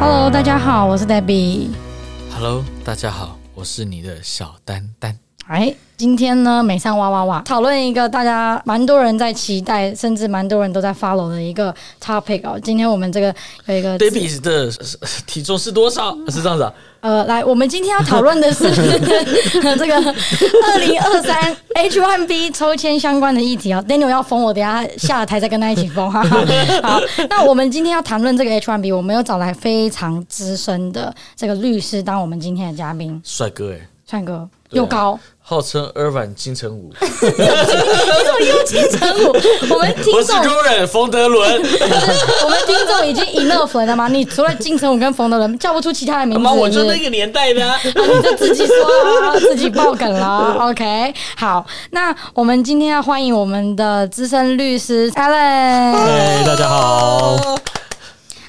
Hello，大家好，我是 Debbie。Hello，大家好，我是你的小丹丹。哎，今天呢，美商哇哇哇讨论一个大家蛮多人在期待，甚至蛮多人都在 follow 的一个 topic 哦。今天我们这个有一个 Debbie 的体重是多少？是这样子啊？呃，来，我们今天要讨论的是 这个二零二三 H1B 抽签相关的议题哦。Daniel 要封我，等下下了台再跟他一起封哈。好，那我们今天要谈论这个 H1B，我们有找来非常资深的这个律师当我们今天的嘉宾，帅哥哎，帅哥又高。号称 Irvine 金城武，你怎么又金城武？我们听众，我是工人冯德伦。我们听众已经 enough 了吗？你除了金城武跟冯德伦，叫不出其他的名字。妈，我就那个年代的，啊，你就自己说啊，自己爆梗了。OK，好，那我们今天要欢迎我们的资深律师 Alan。嗨，大家好。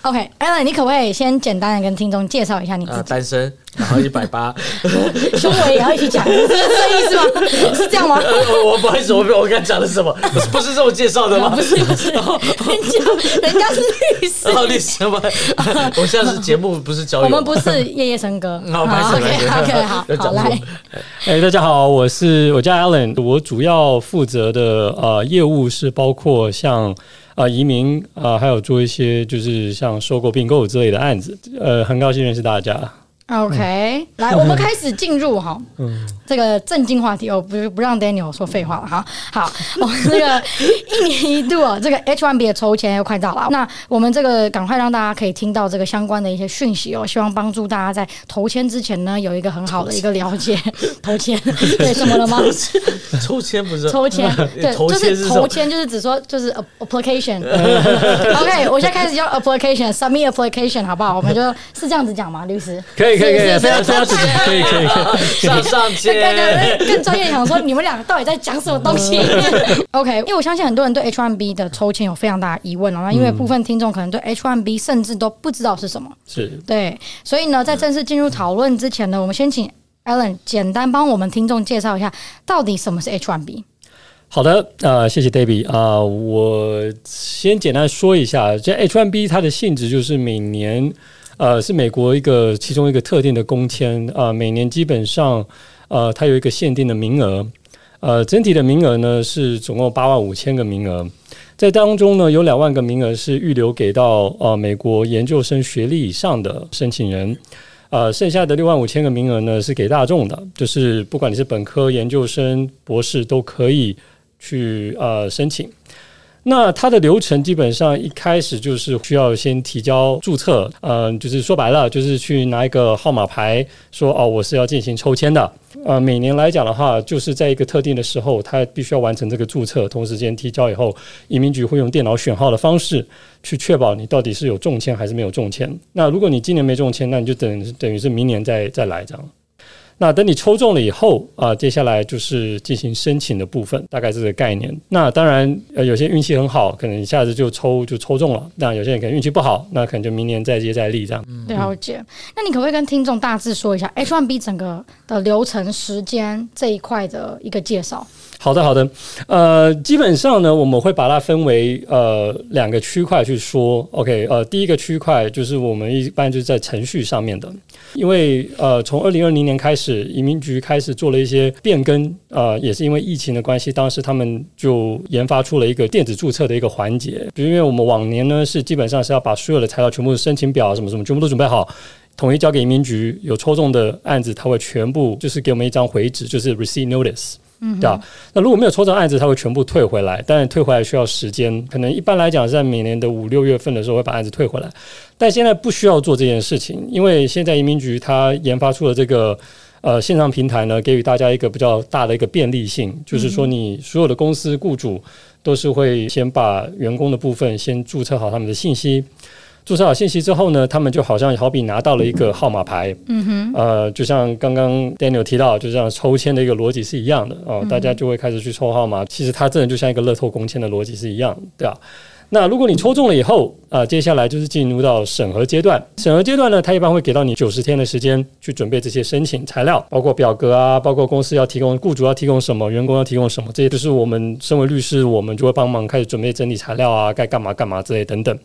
OK，Alan，你可不可以先简单的跟听众介绍一下你自己？单身，然后一百八，胸围也要一起讲，是这意思吗？是这样吗？我不好意思，我我刚才讲的是什么？不是不是这么介绍的吗？不是不是，人家人家是律师，哦，律师吗？我现在是节目，不是交友。我们不是夜夜笙歌。好，OK，OK，好，好来。哎，大家好，我是我叫 Alan，我主要负责的呃业务是包括像。啊，移民啊，还有做一些就是像收购、并购之类的案子，呃，很高兴认识大家。OK，来，我们开始进入哈，嗯，这个正经话题哦，不不让 Daniel 说废话了哈。好，我们这个一年一度啊，这个 H1B 的抽签又快到了，那我们这个赶快让大家可以听到这个相关的一些讯息哦，希望帮助大家在投签之前呢，有一个很好的一个了解。投签对什么了吗？抽签不是抽签，对，就是投签，就是只说就是 application。OK，我现在开始叫 application，submit application，好不好？我们就是这样子讲吗？律师可以。可以可以，非常非常可以可以可以。上上签，更专业，想说你们两个到底在讲什么东西？OK，因为我相信很多人对 H1B 的抽签有非常大的疑问哦。那因为部分听众可能对 H1B 甚至都不知道是什么，是对，所以呢，在正式进入讨论之前呢，我们先请 Alan 简单帮我们听众介绍一下，到底什么是 H1B。好的，呃，谢谢 Debbie 啊、呃，我先简单说一下，这 H1B 它的性质就是每年。呃，是美国一个其中一个特定的工签啊，每年基本上呃，它有一个限定的名额，呃，整体的名额呢是总共八万五千个名额，在当中呢有两万个名额是预留给到呃美国研究生学历以上的申请人，呃，剩下的六万五千个名额呢是给大众的，就是不管你是本科、研究生、博士都可以去呃申请。那它的流程基本上一开始就是需要先提交注册，嗯，就是说白了就是去拿一个号码牌，说哦，我是要进行抽签的。呃，每年来讲的话，就是在一个特定的时候，他必须要完成这个注册，同时间提交以后，移民局会用电脑选号的方式去确保你到底是有中签还是没有中签。那如果你今年没中签，那你就等等于是明年再再来这样。那等你抽中了以后啊，接下来就是进行申请的部分，大概这个概念。那当然，呃，有些运气很好，可能一下子就抽就抽中了；那有些人可能运气不好，那可能就明年再接再厉这样。了解。那你可不可以跟听众大致说一下 H1B 整个的流程、时间这一块的一个介绍？好的，好的，呃，基本上呢，我们会把它分为呃两个区块去说。OK，呃，第一个区块就是我们一般就是在程序上面的，因为呃，从二零二零年开始，移民局开始做了一些变更，呃，也是因为疫情的关系，当时他们就研发出了一个电子注册的一个环节。就因为我们往年呢是基本上是要把所有的材料全部申请表什么什么全部都准备好，统一交给移民局，有抽中的案子，他会全部就是给我们一张回执，就是 receipt notice。嗯，对啊。那如果没有抽中案子，他会全部退回来，但是退回来需要时间，可能一般来讲是在每年的五六月份的时候会把案子退回来。但现在不需要做这件事情，因为现在移民局它研发出了这个呃线上平台呢，给予大家一个比较大的一个便利性，就是说你所有的公司雇主都是会先把员工的部分先注册好他们的信息。注册好信息之后呢，他们就好像好比拿到了一个号码牌，嗯哼，呃，就像刚刚 Daniel 提到，就像抽签的一个逻辑是一样的哦，大家就会开始去抽号码。其实它真的就像一个乐透公签的逻辑是一样的，对吧？那如果你抽中了以后，啊，接下来就是进入到审核阶段。审核阶段呢，它一般会给到你九十天的时间去准备这些申请材料，包括表格啊，包括公司要提供、雇主要提供什么、员工要提供什么，这些都是我们身为律师，我们就会帮忙开始准备整理材料啊，该干嘛干嘛之类等等。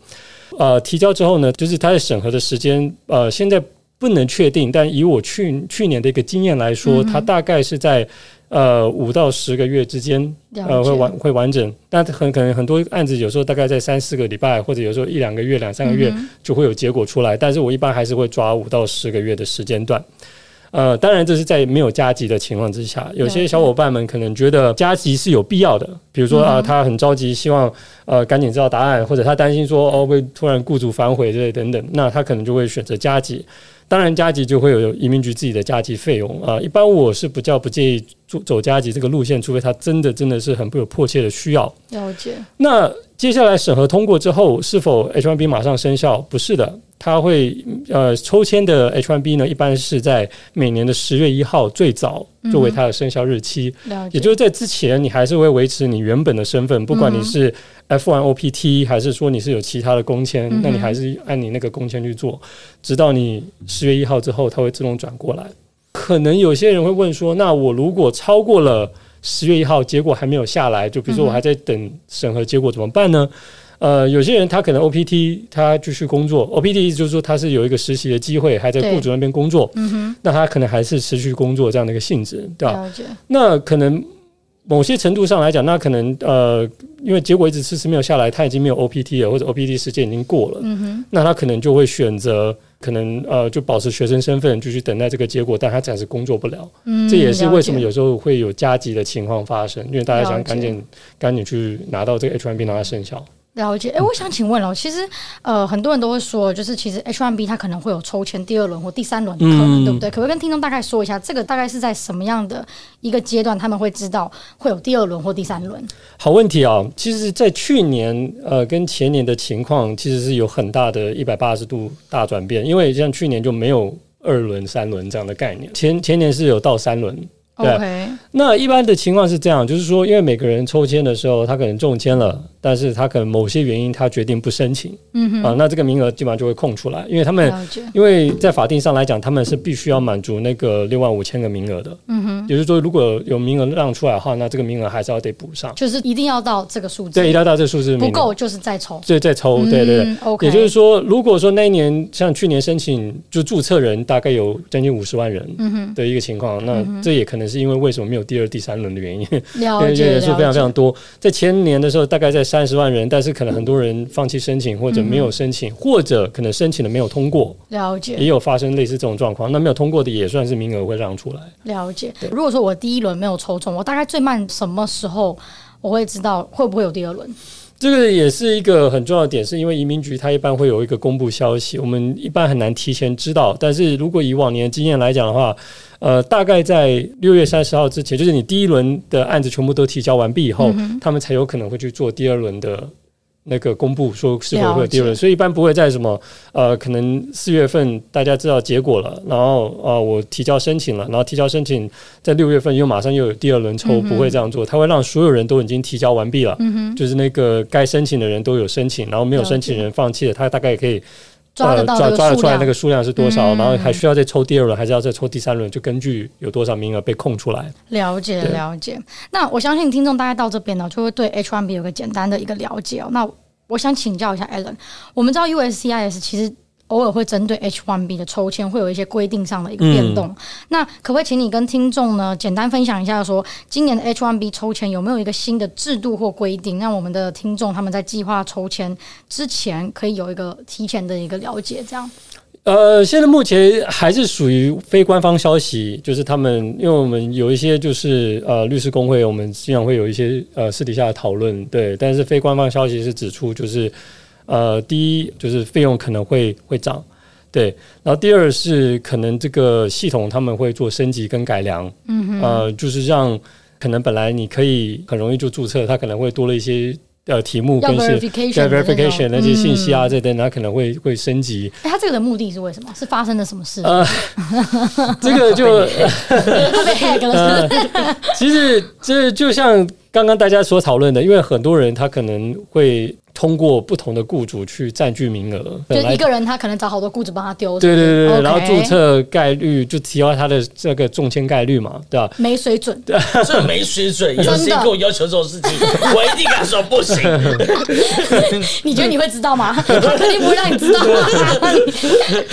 呃，提交之后呢，就是它的审核的时间，呃，现在不能确定，但以我去去年的一个经验来说，它大概是在。呃，五到十个月之间，呃，会完会完整，但很可能很多案子有时候大概在三四个礼拜，或者有时候一两个月、两三个月就会有结果出来。嗯、但是我一般还是会抓五到十个月的时间段。呃，当然这是在没有加急的情况之下。有些小伙伴们可能觉得加急是有必要的，比如说啊、呃，他很着急，希望呃赶紧知道答案，或者他担心说哦会突然雇主反悔之类等等，那他可能就会选择加急。当然，加急就会有移民局自己的加急费用啊。一般我是比较不建议走走加急这个路线，除非他真的真的是很不有迫切的需要。了解。那接下来审核通过之后，是否 H1B 马上生效？不是的。他会呃抽签的 H1B 呢，一般是在每年的十月一号最早作为它的生效日期，嗯、也就是在之前你还是会维持你原本的身份，不管你是 F1 OPT 还是说你是有其他的工签，嗯、那你还是按你那个工签去做，直到你十月一号之后，它会自动转过来。可能有些人会问说，那我如果超过了十月一号，结果还没有下来，就比如说我还在等审核结果怎么办呢？呃，有些人他可能 OPT 他继续工作，OPT 意思就是说他是有一个实习的机会，还在雇主那边工作，嗯哼，那他可能还是持续工作这样的一个性质，对吧？那可能某些程度上来讲，那可能呃，因为结果一直迟迟没有下来，他已经没有 OPT 了，或者 OPT 时间已经过了，嗯哼，那他可能就会选择可能呃，就保持学生身份，继续等待这个结果，但他暂时工作不了，嗯，这也是为什么有时候会有加急的情况发生，因为大家想赶紧赶紧去拿到这个 H1B 拿到生效。了解，哎、欸，我想请问哦，其实呃，很多人都会说，就是其实 H1B 它可能会有抽签第二轮或第三轮的可能，嗯、对不对？可不可以跟听众大概说一下，这个大概是在什么样的一个阶段，他们会知道会有第二轮或第三轮？好问题啊！其实，在去年呃跟前年的情况，其实是有很大的一百八十度大转变，因为像去年就没有二轮、三轮这样的概念，前前年是有到三轮。对.那一般的情况是这样，就是说，因为每个人抽签的时候，他可能中签了，但是他可能某些原因，他决定不申请，嗯哼，啊，那这个名额基本上就会空出来，因为他们，因为在法定上来讲，他们是必须要满足那个六万五千个名额的，嗯哼，也就是说，如果有名额让出来的话，那这个名额还是要得补上，就是一定要到这个数字，对，一定要到这个数字，不够就是再抽，对，再抽，对对对，OK，也就是说，如果说那一年像去年申请就注册人大概有将近五十万人，嗯哼，的一个情况，那这也可能是因为为什么没有。第二、第三轮的原因，因为人数非常非常多。在前年的时候，大概在三十万人，但是可能很多人放弃申请，或者没有申请，嗯、或者可能申请的没有通过。了解，也有发生类似这种状况。那没有通过的也算是名额会让出来。了解。对如果说我第一轮没有抽中，我大概最慢什么时候我会知道会不会有第二轮？这个也是一个很重要的点，是因为移民局它一般会有一个公布消息，我们一般很难提前知道。但是如果以往年的经验来讲的话，呃，大概在六月三十号之前，就是你第一轮的案子全部都提交完毕以后，嗯、他们才有可能会去做第二轮的。那个公布说是否会有第二轮，所以一般不会在什么呃，可能四月份大家知道结果了，然后呃，我提交申请了，然后提交申请在六月份又马上又有第二轮抽，不会这样做，他会让所有人都已经提交完毕了，嗯就是那个该申请的人都有申请，然后没有申请人放弃了，他大概也可以。抓得到抓抓得出来那个数量是多少，嗯、然后还需要再抽第二轮，还是要再抽第三轮？就根据有多少名额被空出来。了解了解。那我相信听众大概到这边呢，就会对 H one B 有个简单的一个了解哦。那我想请教一下 Alan，我们知道 USCIS 其实。偶尔会针对 H1B 的抽签会有一些规定上的一个变动，嗯、那可不可以请你跟听众呢简单分享一下说，说今年的 H1B 抽签有没有一个新的制度或规定，让我们的听众他们在计划抽签之前可以有一个提前的一个了解？这样。呃，现在目前还是属于非官方消息，就是他们因为我们有一些就是呃律师工会，我们经常会有一些呃私底下的讨论，对，但是非官方消息是指出就是。呃，第一就是费用可能会会涨，对，然后第二是可能这个系统他们会做升级跟改良，嗯哼，呃，就是让可能本来你可以很容易就注册，它可能会多了一些呃题目跟是 verification 那些信息啊，这等它可能会会升级。哎，它这个的目的是为什么？是发生了什么事？呃，这个就被 hack 了。其实这就像刚刚大家所讨论的，因为很多人他可能会。通过不同的雇主去占据名额，就一个人他可能找好多雇主帮他丢。对对对然后注册概率就提高他的这个中签概率嘛，对吧？没水准，这没水准，有谁跟我要求这种事情，我一定敢说不行。你觉得你会知道吗？我肯定不会让你知道。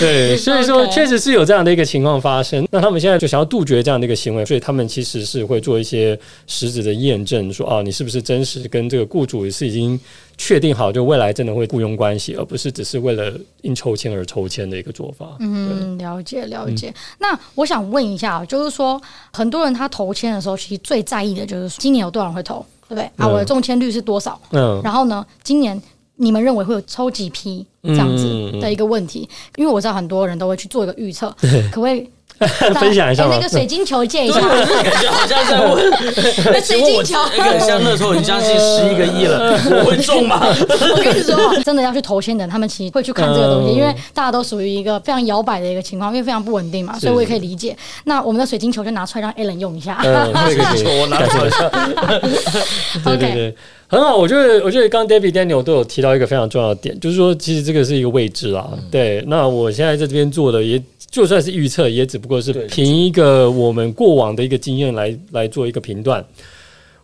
对，所以说确实是有这样的一个情况发生。那他们现在就想要杜绝这样的一个行为，所以他们其实是会做一些实质的验证，说啊，你是不是真实跟这个雇主是已经。确定好，就未来真的会雇佣关系，而不是只是为了因抽签而抽签的一个做法。嗯，了解了解。嗯、那我想问一下，就是说，很多人他投签的时候，其实最在意的就是今年有多少人会投，对不对？嗯、啊，我的中签率是多少？嗯。然后呢，今年你们认为会有抽几批这样子的一个问题？嗯、因为我知道很多人都会去做一个预测，可不可以？分享一下、欸、那个水晶球借一下，感觉好像在问。那水晶球，那个像乐透，你将近十一个亿了，我会中吗？我跟你说，真的要去投钱的，他们其实会去看这个东西，因为大家都属于一个非常摇摆的一个情况，因为非常不稳定嘛，所以我也可以理解。那我们的水晶球就拿出来让 Alan 用一下。水晶球我拿出来一下。对对对，很好。我觉得，我觉得刚 David Daniel 都有提到一个非常重要的点，就是说，其实这个是一个未知啦。对，那我现在在这边做的也。就算是预测，也只不过是凭一个我们过往的一个经验来来做一个评断。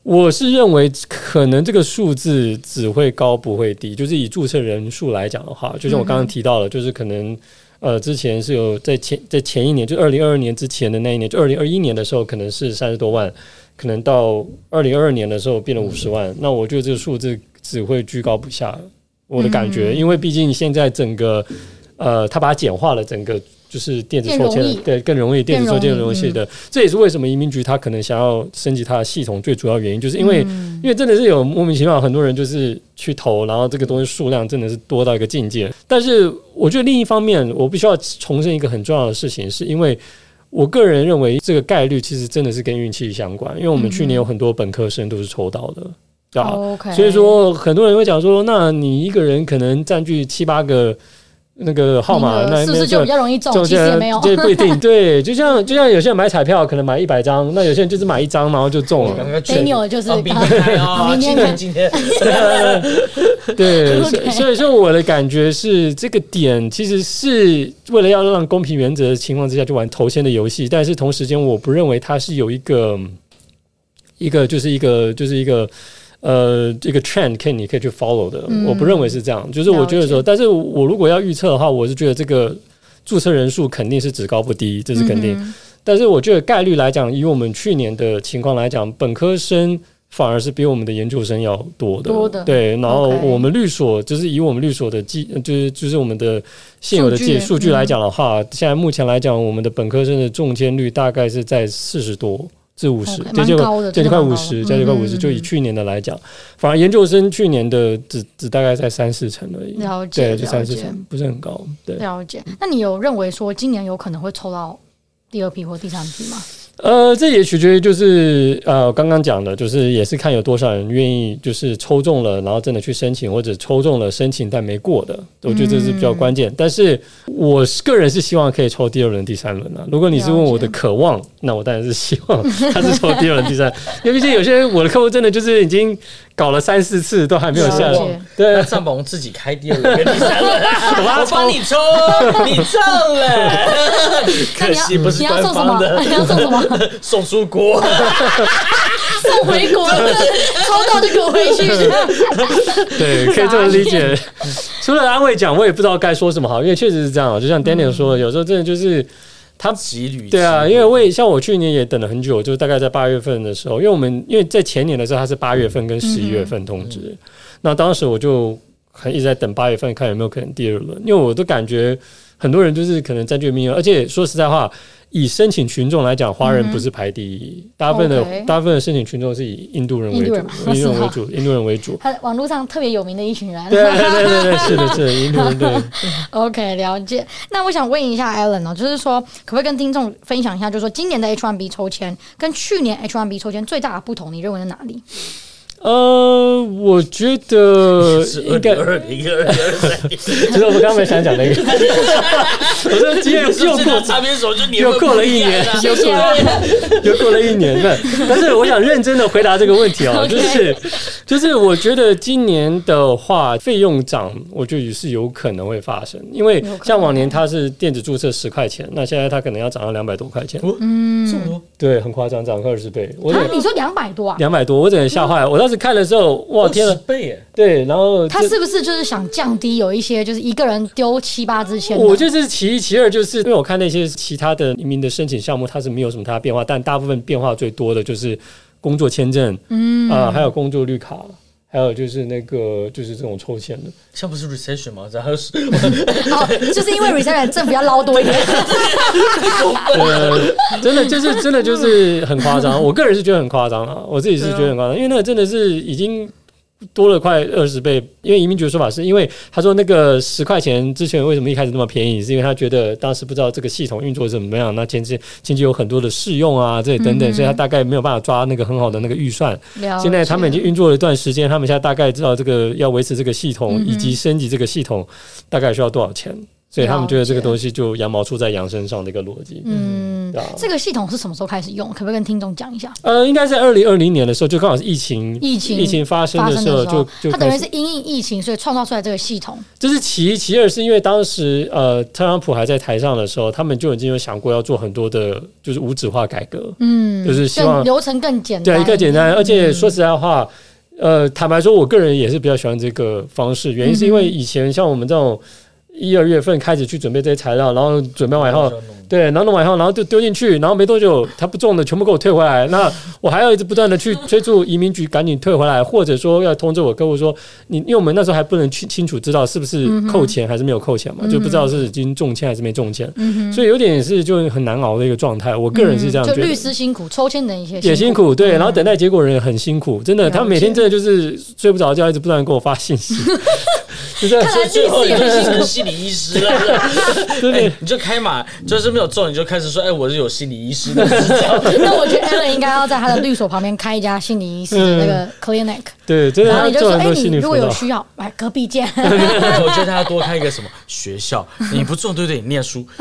我是认为，可能这个数字只会高不会低。就是以注册人数来讲的话，就像我刚刚提到了，就是可能呃，之前是有在前在前一年，就二零二二年之前的那一年，就二零二一年的时候，可能是三十多万，可能到二零二二年的时候变了五十万。那我觉得这个数字只会居高不下。我的感觉，因为毕竟现在整个呃，他把它简化了整个。就是电子抽签，对，更容易电子抽签的东西的，嗯、这也是为什么移民局他可能想要升级他的系统最主要原因，就是因为、嗯、因为真的是有莫名其妙很多人就是去投，然后这个东西数量真的是多到一个境界。但是我觉得另一方面，我必须要重申一个很重要的事情，是因为我个人认为这个概率其实真的是跟运气相关，因为我们去年有很多本科生都是抽到的，对吧？所以说很多人会讲说，那你一个人可能占据七八个。那个号码，那是不是就比较容易中？其实也没有，这不一定。对，就像就像有些人买彩票，可能买一百张，那有些人就是买一张，然后就中了。没有，就是明天啊，明天 今天。对，所以说我的感觉是，这个点其实是为了要让公平原则的情况之下去玩头先的游戏，但是同时间我不认为它是有一个一个就是一个就是一个。呃，这个 trend 可以你可以去 follow 的，嗯、我不认为是这样。就是我觉得说，但是我如果要预测的话，我是觉得这个注册人数肯定是只高不低，这是肯定。嗯、但是我觉得概率来讲，以我们去年的情况来讲，本科生反而是比我们的研究生要多的。多的。对，然后我们律所就是以我们律所的计，就是就是我们的现有的计数据来讲的话，嗯、现在目前来讲，我们的本科生的中签率大概是在四十多。至五十，这就这就快五十，这就快五十。就以去年的来讲，反而研究生去年的只只大概在三四成而已。了解，对，就三四成，不是很高。对，了解。那你有认为说今年有可能会抽到第二批或第三批吗？呃，这也取决于就是呃，刚刚讲的，就是也是看有多少人愿意就是抽中了，然后真的去申请，或者抽中了申请但没过的，我觉得这是比较关键。但是我个人是希望可以抽第二轮、第三轮的。如果你是问我的渴望，那我当然是希望他是抽第二轮、第三，因为毕竟有些我的客户真的就是已经。搞了三四次都还没有下来，对，上榜自己开第二轮、第三轮，我帮你抽，你中了，可惜不是官方的，你要送什么？送出国，送回国，抽到就给我回去。对，可以这么理解。除了安慰奖，我也不知道该说什么好，因为确实是这样，就像 Daniel 说的，有时候真的就是。他几率对啊，因为我也像我去年也等了很久，就是大概在八月份的时候，因为我们因为在前年的时候他是八月份跟十一月份通知，那当时我就还一直在等八月份看有没有可能第二轮，因为我都感觉很多人就是可能占据名额，而且说实在话。以申请群众来讲，华人不是排第一，大部分的大部分的申请群众是以印度人为主，印度人为主，印度人为主。他网络上特别有名的一群人。对对对对对，是的，是的，印度人对。OK，了解。那我想问一下 Alan 哦，就是说，可不可以跟听众分享一下，就是说，今年的 H1B 抽签跟去年 H1B 抽签最大的不同，你认为在哪里？呃，我觉得应该 二零二二三，就是我们刚才想讲那个，我说今天又过擦边手就又过了一年，又过了又过了一年，了。但是我想认真的回答这个问题哦，就是就是我觉得今年的话，费用涨，我觉得也是有可能会发生，因为像往年它是电子注册十块钱，那现在它可能要涨到两百多块钱，嗯，这么多，对，很夸张，涨快二十倍。我你说两百多啊？两百多，我整个吓坏了，我当时看的时候，哇天啊，倍耶！对，然后他是不是就是想降低有一些就是一个人丢七八支签？我就是其一，其二就是因为我看那些其他的移民的申请项目，它是没有什么太大变化，但大部分变化最多的就是工作签证，嗯啊、呃，还有工作绿卡，还有就是那个就是这种抽签的，像不是 recession 吗？然后是哦，就是因为 recession 政府要捞多一点，呃，真的就是真的就是很夸张，我个人是觉得很夸张啊，我自己是觉得很夸张，因为那个真的是已经。多了快二十倍，因为移民局的说法是因为他说那个十块钱之前为什么一开始那么便宜，是因为他觉得当时不知道这个系统运作怎么样，那前期前期有很多的试用啊，这些等等，所以他大概没有办法抓那个很好的那个预算。现在他们已经运作了一段时间，他们现在大概知道这个要维持这个系统以及升级这个系统大概需要多少钱。所以他们觉得这个东西就羊毛出在羊身上的一个逻辑。嗯，啊。这个系统是什么时候开始用？可不可以跟听众讲一下？呃，应该在二零二零年的时候，就刚好是疫情疫情疫情发生的时候，就就它等于是因应疫情，所以创造出来这个系统。这是其一，其二是因为当时呃，特朗普还在台上的时候，他们就已经有想过要做很多的，就是无纸化改革。嗯，就是希望流程更简单，对，更简单。而且说实在话，呃，坦白说，我个人也是比较喜欢这个方式，原因是因为以前像我们这种。一二月份开始去准备这些材料，然后准备完以后，对，然后弄完以后，然后就丢进去，然后没多久他不中的全部给我退回来。那我还要一直不断的去催促移民局赶紧退回来，或者说要通知我客户说，你因为我们那时候还不能清清楚知道是不是扣钱还是没有扣钱嘛，就不知道是已经中签还是没中签，所以有点是就很难熬的一个状态。我个人是这样觉得，就律师辛苦，抽签的一些也辛苦，对，然后等待结果人也很辛苦，真的，他们每天真的就是睡不着觉，一直不断给我发信息。看来最后已经成心理医师了，对。对，你就开码，就是没有中，你就开始说，哎，我是有心理医师的 执照。那我觉得 Alan 应该要在他的律所旁边开一家心理医师的那个 clinic。对，真的。然后你就说，哎，你如果有需要，来隔壁见。我觉得他要多开一个什么学校，你不做，对不对？你念书，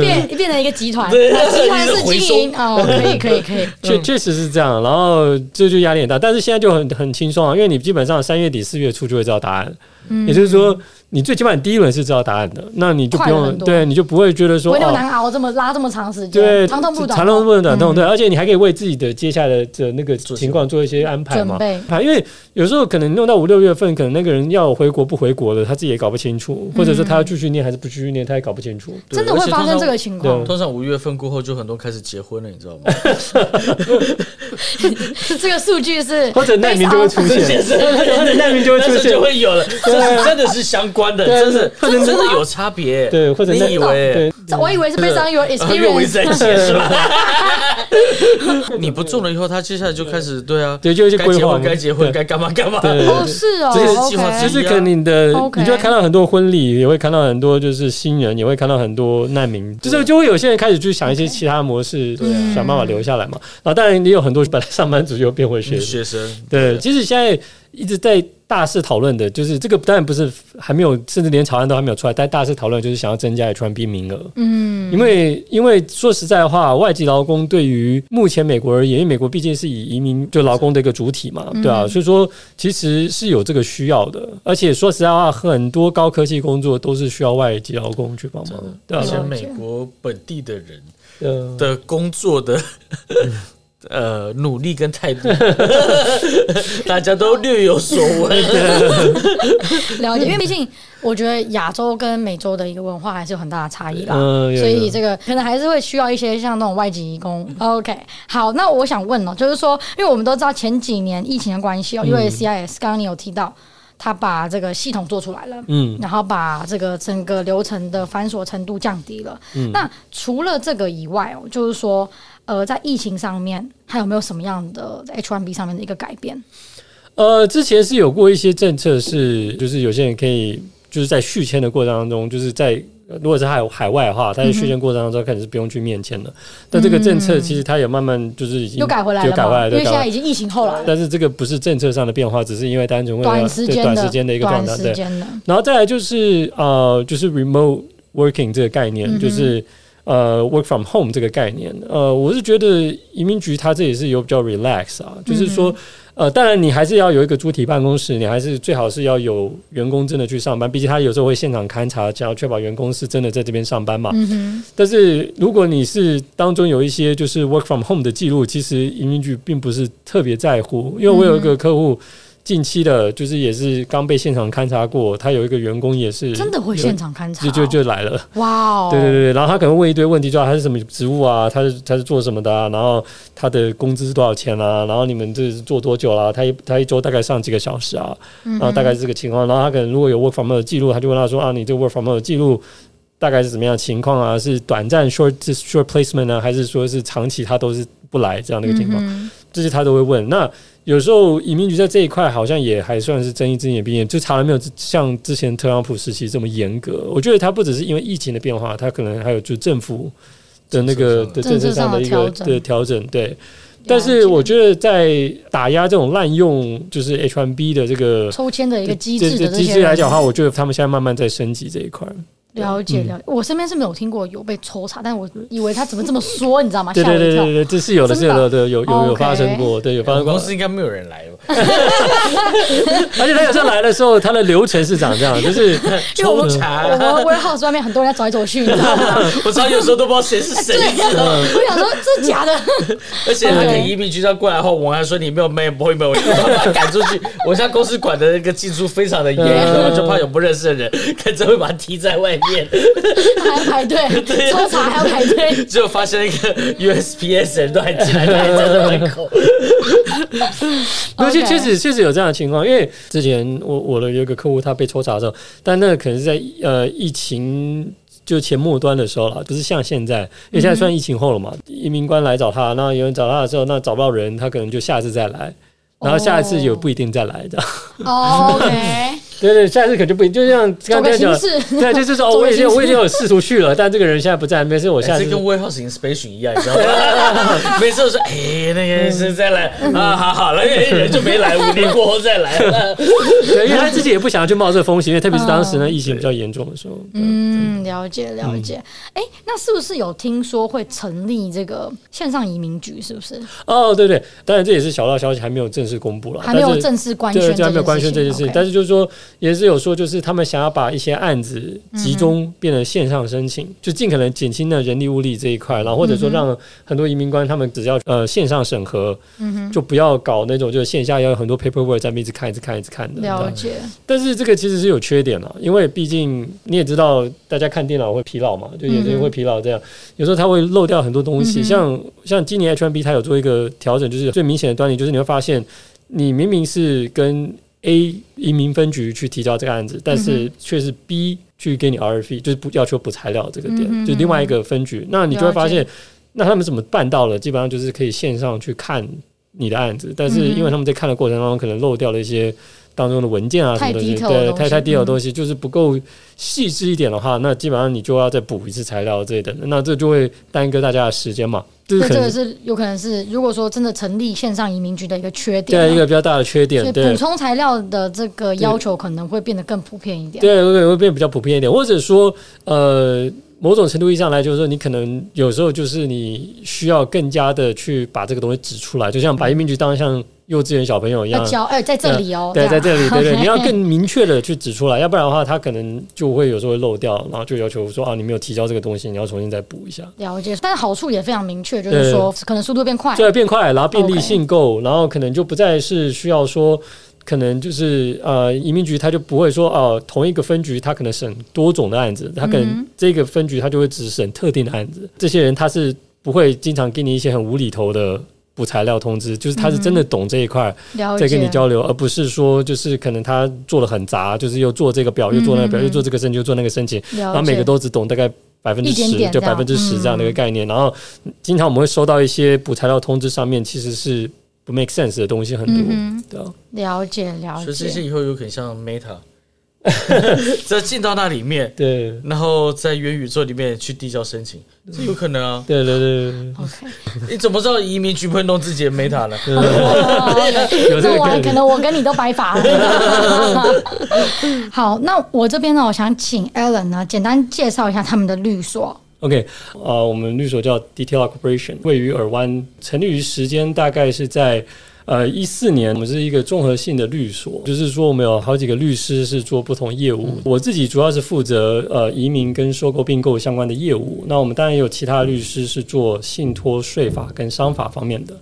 变变成一个集团，集团式经营哦，可以，可以，可以。确确实是这样，然后这就压力很大，但是现在就很很轻松啊，因为你基本上三月底四月初就会知道答案，也就是说。你最起码你第一轮是知道答案的，那你就不用对，你就不会觉得说不会那么难熬，这么拉这么长时间，对，长痛不短，长痛不能短痛，对，而且你还可以为自己的接下来的那个情况做一些安排嘛，啊，因为有时候可能弄到五六月份，可能那个人要回国不回国的，他自己也搞不清楚，或者是他要继续念还是不继续念，他也搞不清楚，真的会发生这个情况。通常五月份过后就很多开始结婚了，你知道吗？这个数据是或者难民就会出现，或者难民就会出现，就会有了，真的是相关的，真的。真的有差别，对，或者你以为？我以为是 based on your experience。你不中了以后，他接下来就开始对啊，对，就一些规划，该结婚，该干嘛干嘛。哦，是哦，这是计划。其实可能你的，你就会看到很多婚礼，也会看到很多就是新人，也会看到很多难民，就是就会有些人开始去想一些其他模式，想办法留下来嘛。然后当然也有很多本来上班族就变回学学生。对，其实现在一直在。大肆讨论的就是这个，当然不是还没有，甚至连草案都还没有出来。但大肆讨论就是想要增加 H1B 名额。嗯，因为因为说实在话，外籍劳工对于目前美国而言，因为美国毕竟是以移民就劳工的一个主体嘛，对啊，所以说其实是有这个需要的。而且说实在话，很多高科技工作都是需要外籍劳工去帮忙的。对啊，而且美国本地的人的工作的。呃，努力跟态度，大家都略有所闻。了解，因为毕竟我觉得亚洲跟美洲的一个文化还是有很大的差异啦，所以这个可能还是会需要一些像那种外籍移工。OK，好，那我想问哦，就是说，因为我们都知道前几年疫情的关系哦，因为 CIS 刚刚你有提到，他把这个系统做出来了，嗯，然后把这个整个流程的繁琐程度降低了。那除了这个以外哦，就是说。呃，在疫情上面，还有没有什么样的 H1B 上面的一个改变？呃，之前是有过一些政策，是就是有些人可以就是在续签的过程当中，就是在如果是海海外的话，他在续签过程当中肯定是不用去面签的。但这个政策其实它也慢慢就是已经又改回来了，改回来，因为现在已经疫情后了。但是这个不是政策上的变化，只是因为单纯为了短时间的短时间的一个状态。对，然后再来就是呃，就是 remote working 这个概念，嗯、就是呃 work from home 这个概念。呃，我是觉得移民局它这也是有比较 relax 啊，就是说。嗯呃，当然，你还是要有一个主体办公室，你还是最好是要有员工真的去上班，毕竟他有时候会现场勘察，想要确保员工是真的在这边上班嘛。嗯。但是如果你是当中有一些就是 work from home 的记录，其实移民局并不是特别在乎，因为我有一个客户。近期的，就是也是刚被现场勘察过，他有一个员工也是真的会现场勘察，就就就来了。哇哦！对对对，然后他可能问一堆问题，就他是什么职务啊？他是他是做什么的啊？然后他的工资是多少钱啊？然后你们这是做多久了啊？他一他一周大概上几个小时啊？然后大概是这个情况。然后他可能如果有 work from home 的记录，他就问他说啊，你这 work from home 的记录大概是怎么样的情况啊？是短暂 short short placement 呢，还是说是长期他都是不来这样的一个情况？这些他都会问。那有时候移民局在这一块好像也还算是睁一只眼闭一只眼，就查了没有像之前特朗普时期这么严格。我觉得他不只是因为疫情的变化，他可能还有就政府的那个的政策上的一个的调整。对，但是我觉得在打压这种滥用就是 H1B 的这个抽签的一个机制的机制来讲的话，我觉得他们现在慢慢在升级这一块。了解了解，我身边是没有听过有被抽查，但我以为他怎么这么说，你知道吗？对对对对对，这是有的，是有的，有有有发生过，对，有发生过。公司应该没有人来吧？而且他有时候来的时候，他的流程是长这样，就是抽查。我们 warehouse 外面很多人在走来走去，你知道吗？我知道有时候都不知道谁是谁。我想说这是假的。而且那个移民局长过来后，我还说你没有没有不会没有，把他赶出去。我现在公司管的那个进出非常的严，就怕有不认识的人，看着会把他踢在外面。还要排队，抽查还要排队，只有发现一个 USPS 人都还进来排在门口。而且确实确实有这样的情况，因为之前我我的有一个客户他被抽查的时候，但那个可能是在呃疫情就前末端的时候了，不是像现在，因为现在算疫情后了嘛。移民官来找他，那有人找他的时候，那找不到人，他可能就下次再来，然后下一次有不一定再来的。Oh. OK。对对，下次可就不就像 刚才讲，对，就是说，我已经我已经有试图去了，但这个人现在不在，没事，我下次跟 warehouse inspection 一样，你知道吗？每次我说，哎，那个人是再来啊，好好了，因为人就没来，五年过后再来了。对，因为他自己也不想要去冒这个风险，因为特别是当时呢疫情比较严重的时候。嗯，了解了解。哎，那是不是有听说会成立这个线上移民局？是不是？哦，对对，当然这也是小道消息，还没有正式公布了，还没有正式官宣，还没有官宣这件事情，但是就是说。也是有说，就是他们想要把一些案子集中变成线上申请，就尽可能减轻了人力物力这一块，然后或者说让很多移民官他们只要呃线上审核，嗯就不要搞那种就是线下要有很多 paperwork 在那边一直看、一直看、一直看的。了解。但是这个其实是有缺点的，因为毕竟你也知道，大家看电脑会疲劳嘛，就眼睛会疲劳，这样有时候他会漏掉很多东西。像像今年 H1B 它有做一个调整，就是最明显的端倪就是你会发现，你明明是跟 A 移民分局去提交这个案子，但是却是 B 去给你 RFE，就是不要求补材料这个点，嗯、就另外一个分局，那你就会发现，那他们怎么办到了？基本上就是可以线上去看你的案子，但是因为他们在看的过程当中可能漏掉了一些当中的文件啊什么的东西，对，太太低的东西，就是不够细致一点的话，那基本上你就要再补一次材料这一等，那这就会耽搁大家的时间嘛。这这个是有可能是，如果说真的成立线上移民局的一个缺点，对一个比较大的缺点，对补充材料的这个要求可能会变得更普遍一点，对，会会变得比较普遍一点，或者说呃，某种程度意义上来，就是说你可能有时候就是你需要更加的去把这个东西指出来，就像把移民局当像。幼稚园小朋友一样教，哎，在这里哦，对，在这里，对对，你要更明确的去指出来，要不然的话，他可能就会有时候会漏掉，然后就要求说啊，你没有提交这个东西，你要重新再补一下。了解，但是好处也非常明确，就是说可能速度变快，对，变快，然后便利性够，然后可能就不再是需要说，可能就是呃，移民局他就不会说哦，同一个分局他可能审多种的案子，他可能这个分局他就会只审特定的案子，这些人他是不会经常给你一些很无厘头的。补材料通知，就是他是真的懂这一块，在跟你交流，而不是说就是可能他做的很杂，就是又做这个表，又做那个表，又做这个申请，又做那个申请，然后每个都只懂大概百分之十，就百分之十这样的一个概念。然后经常我们会收到一些补材料通知，上面其实是不 make sense 的东西很多。对，了解了解。所以这些以后有可能像 Meta。再进到那里面，对，然后在元宇宙里面去递交申请，这有可能啊。对对对，OK。你怎么知道移民局不会弄自己的 Meta 呢？那我可能我跟你都白发了。好，那我这边呢，我想请 Alan 呢，简单介绍一下他们的律所。OK，呃，我们律所叫 Detail Corporation，位于尔湾，成立于时间大概是在呃一四年。我们是一个综合性的律所，就是说我们有好几个律师是做不同业务。嗯、我自己主要是负责呃移民跟收购并购相关的业务。那我们当然也有其他律师是做信托税法跟商法方面的。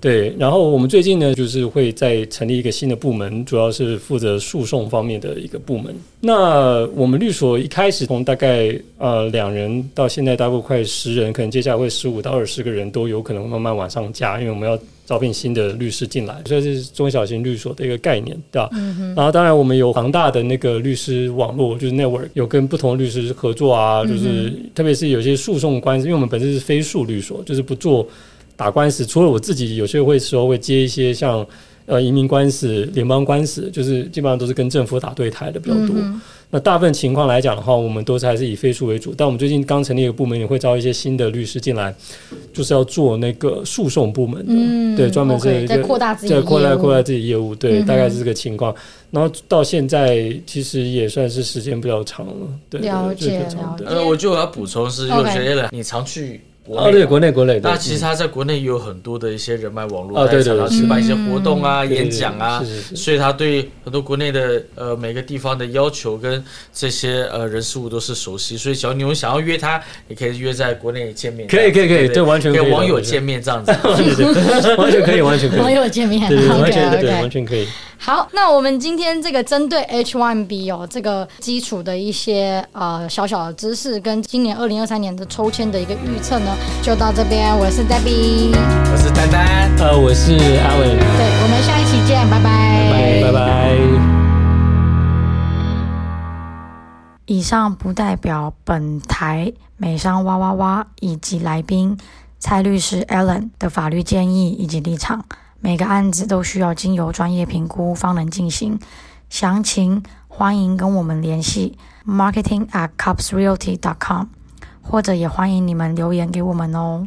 对，然后我们最近呢，就是会再成立一个新的部门，主要是负责诉讼方面的一个部门。那我们律所一开始从大概呃两人到现在大概快十人，可能接下来会十五到二十个人都有可能慢慢往上加，因为我们要招聘新的律师进来，所以这是中小型律所的一个概念，对吧？嗯哼。然后当然我们有庞大的那个律师网络，就是 network，有跟不同的律师合作啊，就是、嗯、特别是有些诉讼官司，因为我们本身是非诉律所，就是不做。打官司，除了我自己，有些会时候会接一些像呃移民官司、联邦官司，就是基本上都是跟政府打对台的比较多。嗯、那大部分情况来讲的话，我们都是还是以非诉为主。但我们最近刚成立一个部门，也会招一些新的律师进来，就是要做那个诉讼部门的，嗯、对，专门是在扩大自己在扩大扩大自己业务，对，嗯、大概是这个情况。然后到现在其实也算是时间比较长了，对，了解了解。呃，我就要补充是，因为我觉得你常去。哦，对，国内国内，那其实他在国内也有很多的一些人脉网络，在常常举办一些活动啊、演讲啊，所以他对很多国内的呃每个地方的要求跟这些呃人事物都是熟悉，所以只要你有想要约他，也可以约在国内见面。可以可以可以，对，完全可以。跟网友见面这样子，完全可以，完全可以。网友见面，对，完全对，完全可以。好，那我们今天这个针对 H1B 哦，这个基础的一些呃小小的知识，跟今年二零二三年的抽签的一个预测呢，就到这边。我是 Debbie，我是丹丹，呃，我是 Alan。对，我们下一期见，拜拜，拜拜，拜拜。以上不代表本台美商哇哇哇以及来宾蔡律师 Allen 的法律建议以及立场。每个案子都需要经由专业评估方能进行，详情欢迎跟我们联系，marketing at cupsrealty dot com，或者也欢迎你们留言给我们哦。